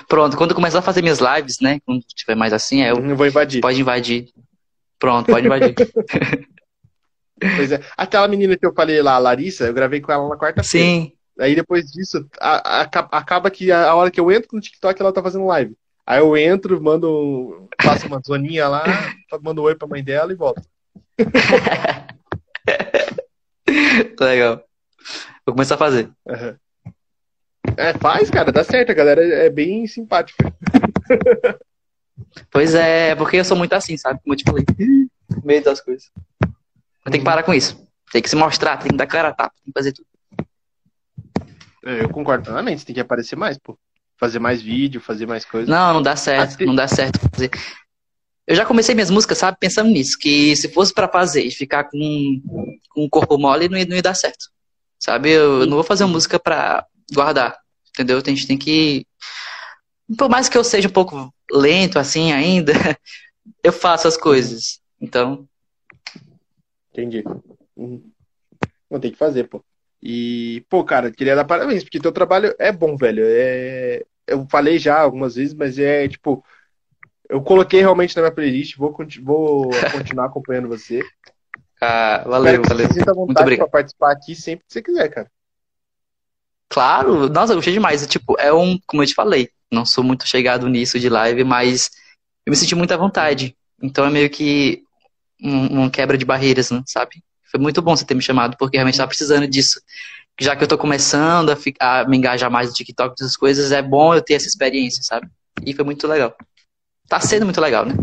Pronto, quando eu começar a fazer minhas lives, né? Quando tiver mais assim, eu Eu vou invadir. pode invadir. Pronto, pode invadir. Pois é. Aquela menina que eu falei lá, a Larissa, eu gravei com ela na quarta-feira. Sim. Aí depois disso, a- a- aca- acaba que a, a hora que eu entro no TikTok, ela tá fazendo live. Aí eu entro, mando, faço uma zoninha lá, mando um oi pra mãe dela e volto. Legal. Vou começar a fazer. Aham. É, faz, cara, dá certo, a galera é bem simpática. Pois é, porque eu sou muito assim, sabe? Como eu te falei. Meio das coisas. Eu tenho que parar com isso. Tem que se mostrar, tem que dar cara a tapa, tem que fazer tudo. É, eu concordo plenamente, tem que aparecer mais, pô. Fazer mais vídeo, fazer mais coisas. Não, não dá certo, Até- não dá certo fazer. Eu já comecei minhas músicas, sabe, pensando nisso, que se fosse pra fazer e ficar com, com um corpo mole, não ia, não ia dar certo. Sabe, eu não vou fazer uma música pra guardar, entendeu? A gente tem que. Por mais que eu seja um pouco lento assim ainda, eu faço as coisas. Então, Entendi. Uhum. Não tem que fazer, pô. E, pô, cara, queria dar parabéns, porque teu trabalho é bom, velho. É... Eu falei já algumas vezes, mas é tipo. Eu coloquei realmente na minha playlist, vou, conti- vou continuar acompanhando você. ah, Espero valeu, que valeu. você sinta Muito vontade obrigado. pra participar aqui sempre que você quiser, cara. Claro, nossa, eu gostei demais. Tipo, é um, como eu te falei, não sou muito chegado nisso de live, mas eu me senti muito à vontade. Então é meio que um, um quebra de barreiras, né, sabe? Foi muito bom você ter me chamado, porque realmente estava precisando disso. Já que eu tô começando a, fi- a me engajar mais no TikTok, essas coisas, é bom eu ter essa experiência, sabe? E foi muito legal. Tá sendo muito legal, né?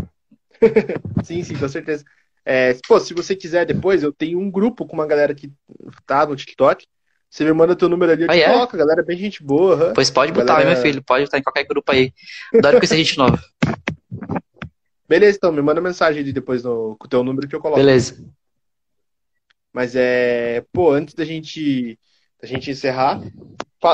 Sim, sim, com certeza. É, pô, se você quiser depois, eu tenho um grupo com uma galera que tá no TikTok. Você me manda teu número ali, eu Ah, te é? coloco, galera é bem gente boa. Pois pode botar, Galera- meu filho. Pode botar em qualquer grupo aí. Adoro conhecer gente nova. Beleza, então, me manda mensagem ali depois no, com o teu número que eu coloco. Beleza. Mas é. Pô, antes da gente, da gente encerrar,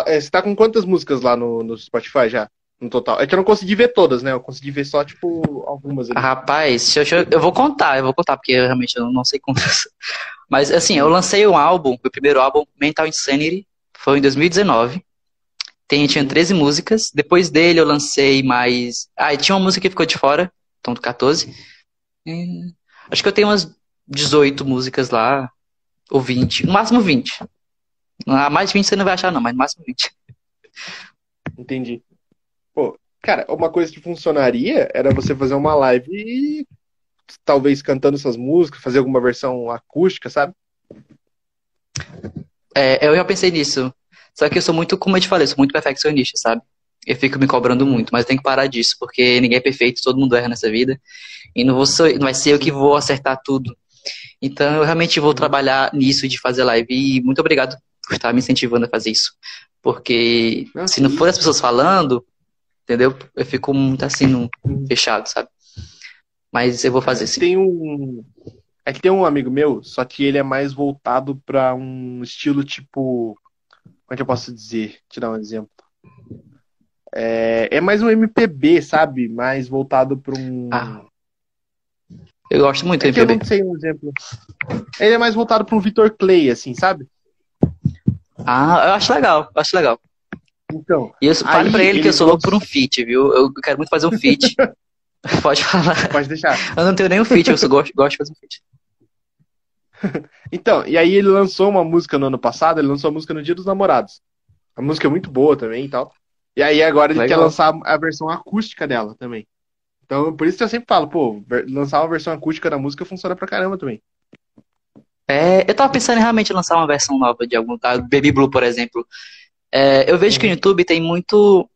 é, você tá com quantas músicas lá no, no Spotify já? No total? É que eu não consegui ver todas, né? Eu consegui ver só, tipo, algumas ali. Rapaz, eu, eu- eu vou contar, eu vou contar, porque eu realmente eu não sei quantas. Mas assim, eu lancei um álbum, meu primeiro álbum, Mental Insanity, foi em 2019. Tem, tinha 13 músicas. Depois dele eu lancei mais. Ah, e tinha uma música que ficou de fora, então 14. E Acho que eu tenho umas 18 músicas lá, ou 20, no máximo 20. Ah, mais de 20 você não vai achar, não, mas no máximo 20. Entendi. Pô, cara, uma coisa que funcionaria era você fazer uma live e talvez cantando essas músicas, fazer alguma versão acústica, sabe? É, eu já pensei nisso. Só que eu sou muito, como eu te falei, eu sou muito perfeccionista, sabe? Eu fico me cobrando muito, mas eu tenho que parar disso, porque ninguém é perfeito, todo mundo erra nessa vida. E não, vou ser, não vai ser eu que vou acertar tudo. Então eu realmente vou trabalhar nisso de fazer live. E muito obrigado por estar me incentivando a fazer isso. Porque Não, se não for as pessoas falando, entendeu? Eu fico muito assim, no, fechado, sabe? Mas eu vou fazer sim. Tem um. É que tem um amigo meu, só que ele é mais voltado pra um estilo tipo. Como é que eu posso dizer? Te dar um exemplo. É, é mais um MPB, sabe? Mais voltado pra um. Ah, Eu gosto muito do é eu MPB. não sei um exemplo. Ele é mais voltado pra um Vitor Clay, assim, sabe? Ah, eu acho legal, eu acho legal. Então, E eu fale Aí, pra ele que eu sou louco por um feat, viu? Eu quero muito fazer um feat. Pode falar. pode deixar. Eu não tenho nenhum feat, eu só gosto, gosto de fazer um feat. Então, e aí ele lançou uma música no ano passado, ele lançou a música no Dia dos Namorados. A música é muito boa também e tal. E aí agora ele Legal. quer lançar a versão acústica dela também. Então, por isso que eu sempre falo, pô, lançar uma versão acústica da música funciona pra caramba também. É, eu tava pensando em realmente lançar uma versão nova de algum, da Baby Blue, por exemplo. É, eu vejo que no YouTube tem muito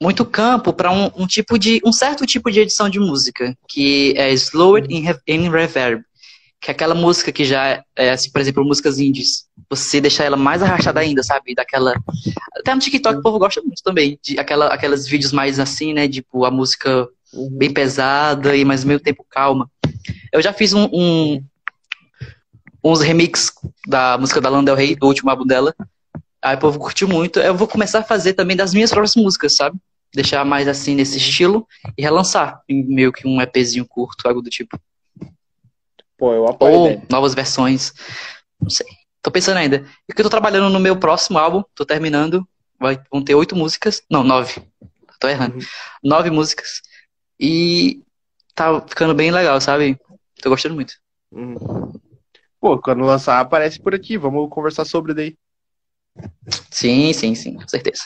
muito campo para um, um tipo de um certo tipo de edição de música que é slowed in, re- in reverb que é aquela música que já é assim, por exemplo, músicas indies, você deixar ela mais arrastada ainda, sabe? Daquela até no TikTok o povo gosta muito também, de aquela aquelas vídeos mais assim, né, tipo a música bem pesada e mas ao mesmo tempo calma. Eu já fiz um, um- uns remix da música da Lana Del Rey, do último álbum dela. Aí o povo curtiu muito. Eu vou começar a fazer também das minhas próprias músicas, sabe? Deixar mais assim nesse estilo e relançar meio que um EPzinho curto, algo do tipo. Pô, eu apoio Ou ideia. novas versões. Não sei. Tô pensando ainda. E que eu tô trabalhando no meu próximo álbum, tô terminando. Vai, vão ter oito músicas. Não, nove. Tô errando. Uhum. Nove músicas. E tá ficando bem legal, sabe? Tô gostando muito. Uhum. Pô, quando lançar, aparece por aqui. Vamos conversar sobre daí. Sim, sim, sim, com certeza.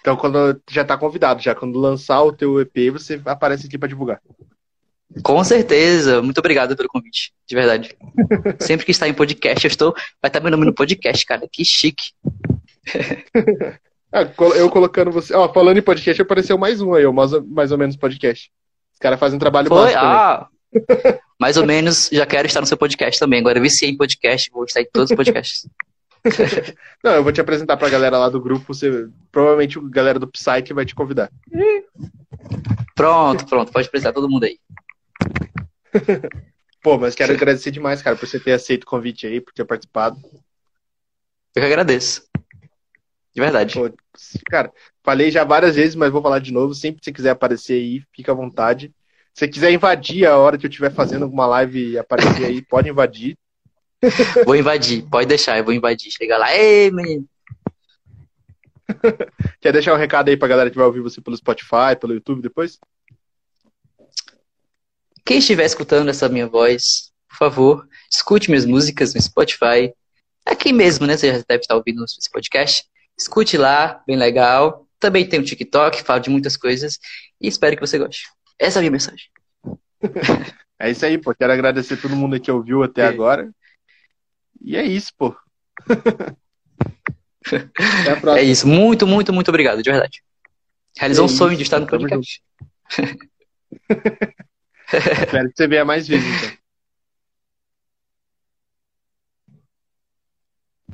Então, quando já tá convidado, já quando lançar o teu EP, você aparece aqui pra divulgar. Com certeza. Muito obrigado pelo convite, de verdade. Sempre que está em podcast, eu estou. Vai estar meu nome no podcast, cara. Que chique. Ah, col- eu colocando você. Ó, falando em podcast, apareceu mais um aí, mais, mais ou menos podcast. Os caras fazem um trabalho Foi? também. Ah! Mais ou menos, já quero estar no seu podcast também. Agora eu viciei em podcast, vou estar em todos os podcasts. Não, eu vou te apresentar pra galera lá do grupo. Você, provavelmente a galera do Psy que vai te convidar. Pronto, pronto. Pode apresentar todo mundo aí. Pô, mas quero agradecer demais, cara, por você ter aceito o convite aí, por ter participado. Eu que agradeço. De verdade. Pô, cara, falei já várias vezes, mas vou falar de novo. Sempre que você quiser aparecer aí, fica à vontade. Se você quiser invadir a hora que eu estiver fazendo alguma live e aparecer aí, pode invadir. Vou invadir, pode deixar, eu vou invadir. Chega lá, ei, menino. Quer deixar um recado aí pra galera que vai ouvir você pelo Spotify, pelo YouTube depois? Quem estiver escutando essa minha voz, por favor, escute minhas músicas no Spotify. Aqui mesmo, né? Você já deve estar ouvindo esse podcast. Escute lá, bem legal. Também tem o TikTok, falo de muitas coisas. E espero que você goste. Essa é a minha mensagem. É isso aí, pô. Quero agradecer todo mundo que ouviu até É. agora. E é isso, pô. Até a É próxima. isso. Muito, muito, muito obrigado, de verdade. Realizou É um sonho de estar no podcast. Espero que você venha mais vezes, então.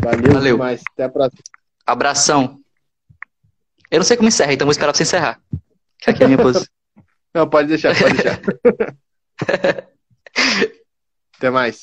Valeu, Valeu. demais. Até a próxima. Abração. Eu não sei como encerra, então vou esperar você encerrar. Que aqui é a minha posição. Não, pode deixar, pode deixar. Até mais.